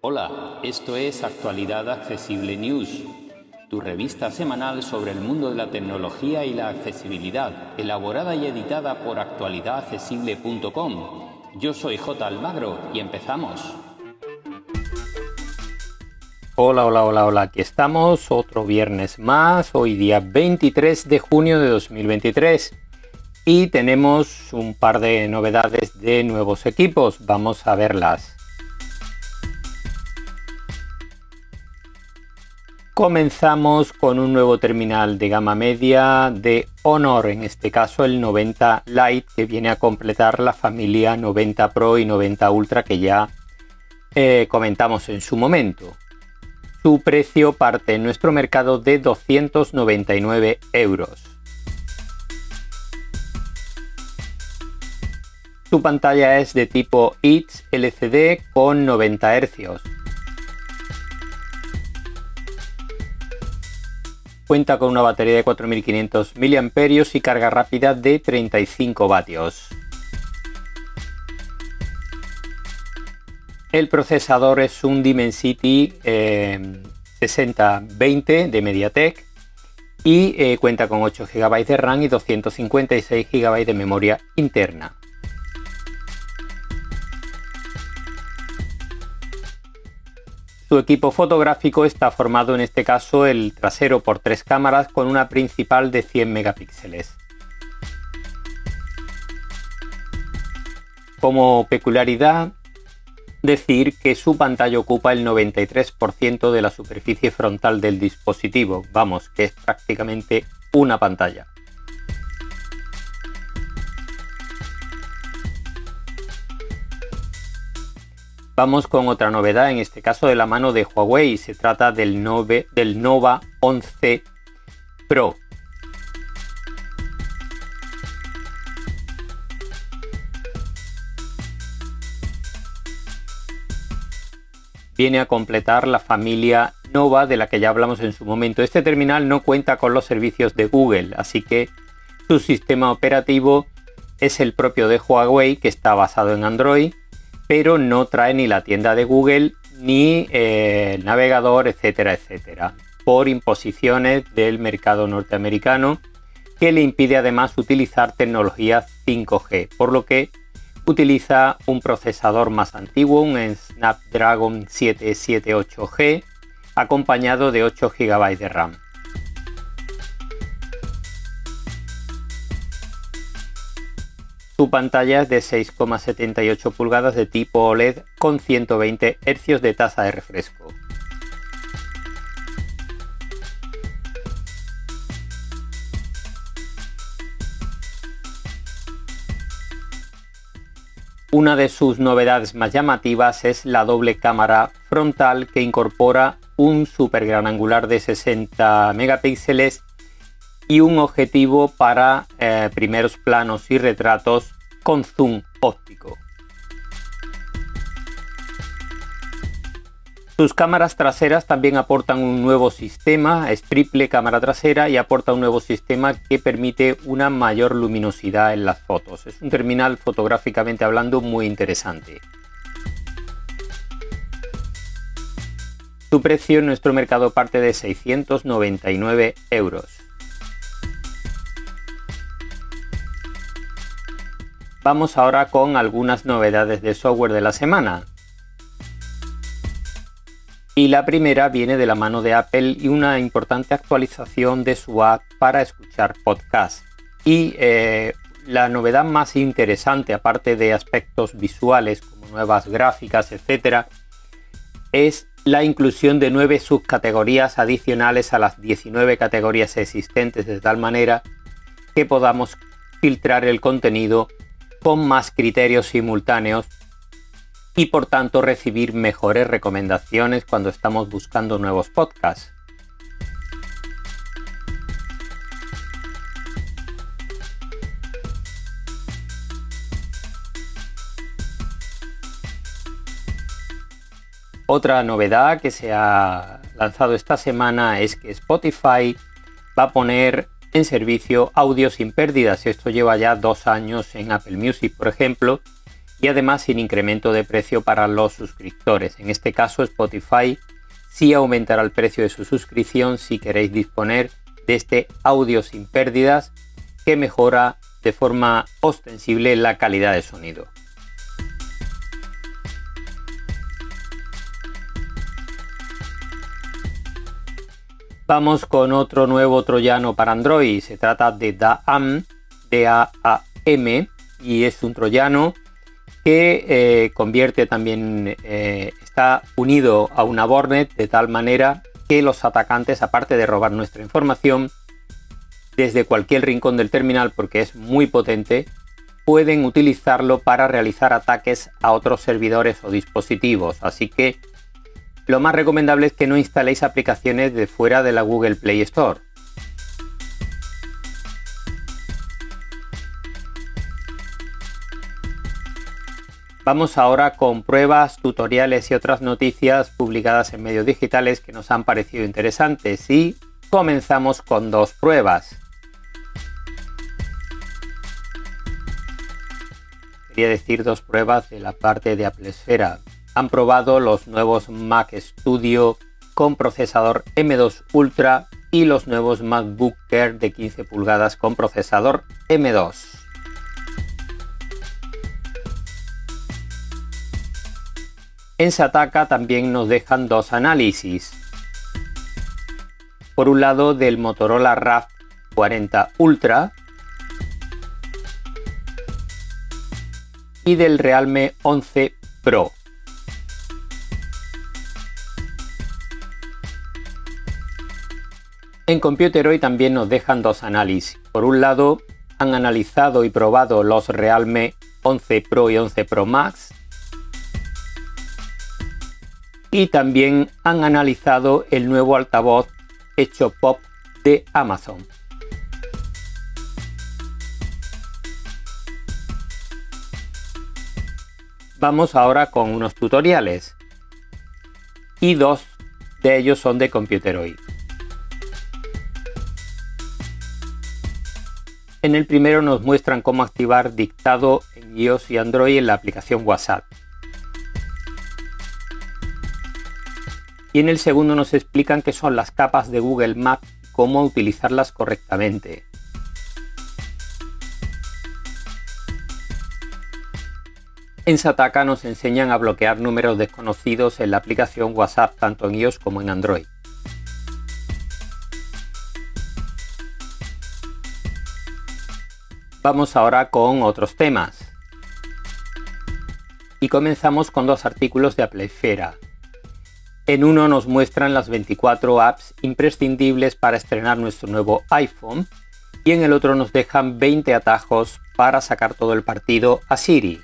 Hola, esto es Actualidad Accesible News, tu revista semanal sobre el mundo de la tecnología y la accesibilidad, elaborada y editada por actualidadaccesible.com. Yo soy J. Almagro y empezamos. Hola, hola, hola, hola, aquí estamos, otro viernes más, hoy día 23 de junio de 2023 y tenemos un par de novedades de nuevos equipos, vamos a verlas. Comenzamos con un nuevo terminal de gama media de Honor, en este caso el 90 Lite, que viene a completar la familia 90 Pro y 90 Ultra que ya eh, comentamos en su momento. Su precio parte en nuestro mercado de 299 euros. Su pantalla es de tipo ITS LCD con 90 Hz Cuenta con una batería de 4500 mAh y carga rápida de 35 vatios. El procesador es un Dimensity 6020 eh, de MediaTek y eh, cuenta con 8 GB de RAM y 256 GB de memoria interna. Su equipo fotográfico está formado en este caso el trasero por tres cámaras con una principal de 100 megapíxeles. Como peculiaridad, decir que su pantalla ocupa el 93% de la superficie frontal del dispositivo, vamos, que es prácticamente una pantalla. Vamos con otra novedad, en este caso de la mano de Huawei. Se trata del, Nova 11 Pro. Viene a completar la familia Nova de la que ya hablamos en su momento. Este terminal no cuenta con los servicios de Google, así que su sistema operativo es el propio de Huawei que está basado en Android pero no trae ni la tienda de Google ni eh, el navegador, etcétera, etcétera, por imposiciones del mercado norteamericano que le impide además utilizar tecnología 5G, por lo que utiliza un procesador más antiguo, un Snapdragon 778G, acompañado de 8 GB de RAM. Su pantalla es de 6,78 pulgadas de tipo OLED con 120 Hz de tasa de refresco. Una de sus novedades más llamativas es la doble cámara frontal que incorpora un super gran angular de 60 megapíxeles y un objetivo para eh, primeros planos y retratos con zoom óptico. Sus cámaras traseras también aportan un nuevo sistema, es triple cámara trasera y aporta un nuevo sistema que permite una mayor luminosidad en las fotos. Es un terminal fotográficamente hablando muy interesante. Su precio en nuestro mercado parte de 699 euros. Vamos ahora con algunas novedades de software de la semana. Y la primera viene de la mano de Apple y una importante actualización de su app para escuchar podcasts. Y eh, la novedad más interesante, aparte de aspectos visuales como nuevas gráficas, etc., es la inclusión de nueve subcategorías adicionales a las 19 categorías existentes, de tal manera que podamos filtrar el contenido con más criterios simultáneos y por tanto recibir mejores recomendaciones cuando estamos buscando nuevos podcasts. Otra novedad que se ha lanzado esta semana es que Spotify va a poner en servicio audio sin pérdidas. Esto lleva ya dos años en Apple Music, por ejemplo, y además sin incremento de precio para los suscriptores. En este caso, Spotify sí aumentará el precio de su suscripción si queréis disponer de este audio sin pérdidas que mejora de forma ostensible la calidad de sonido. Vamos con otro nuevo troyano para Android. Se trata de DAAM, D-A-A-M, y es un troyano que eh, convierte también, eh, está unido a una Bornet de tal manera que los atacantes, aparte de robar nuestra información, desde cualquier rincón del terminal, porque es muy potente, pueden utilizarlo para realizar ataques a otros servidores o dispositivos. Así que lo más recomendable es que no instaléis aplicaciones de fuera de la Google Play Store. Vamos ahora con pruebas, tutoriales y otras noticias publicadas en medios digitales que nos han parecido interesantes y comenzamos con dos pruebas. Quería decir dos pruebas de la parte de Apple Esfera han probado los nuevos Mac Studio con procesador M2 Ultra y los nuevos MacBook Air de 15 pulgadas con procesador M2. En Sataka también nos dejan dos análisis. Por un lado del Motorola RAV 40 Ultra y del Realme 11 Pro. En Computer hoy también nos dejan dos análisis. Por un lado, han analizado y probado los Realme 11 Pro y 11 Pro Max. Y también han analizado el nuevo altavoz hecho pop de Amazon. Vamos ahora con unos tutoriales. Y dos de ellos son de Computer hoy. En el primero nos muestran cómo activar dictado en iOS y Android en la aplicación WhatsApp. Y en el segundo nos explican qué son las capas de Google Maps y cómo utilizarlas correctamente. En Sataka nos enseñan a bloquear números desconocidos en la aplicación WhatsApp tanto en iOS como en Android. Vamos ahora con otros temas. Y comenzamos con dos artículos de Apple Esfera. En uno nos muestran las 24 apps imprescindibles para estrenar nuestro nuevo iPhone y en el otro nos dejan 20 atajos para sacar todo el partido a Siri.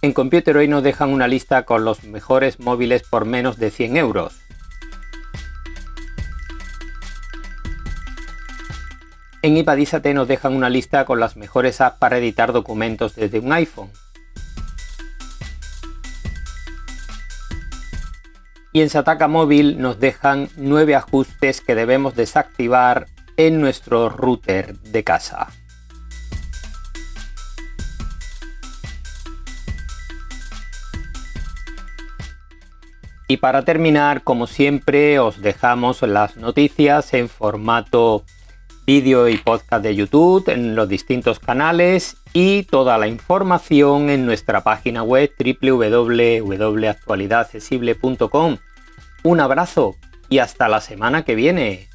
En Computer hoy nos dejan una lista con los mejores móviles por menos de 100 euros. En Ipadízate nos dejan una lista con las mejores apps para editar documentos desde un iPhone. Y en Sataka Móvil nos dejan 9 ajustes que debemos desactivar en nuestro router de casa. Y para terminar, como siempre, os dejamos las noticias en formato vídeo y podcast de YouTube en los distintos canales y toda la información en nuestra página web www.actualidadaccesible.com. Un abrazo y hasta la semana que viene.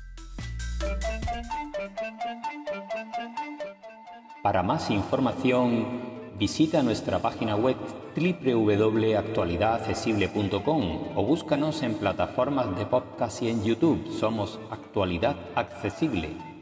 Para más información, visita nuestra página web www.actualidadaccesible.com o búscanos en plataformas de podcast y en YouTube. Somos Actualidad Accesible.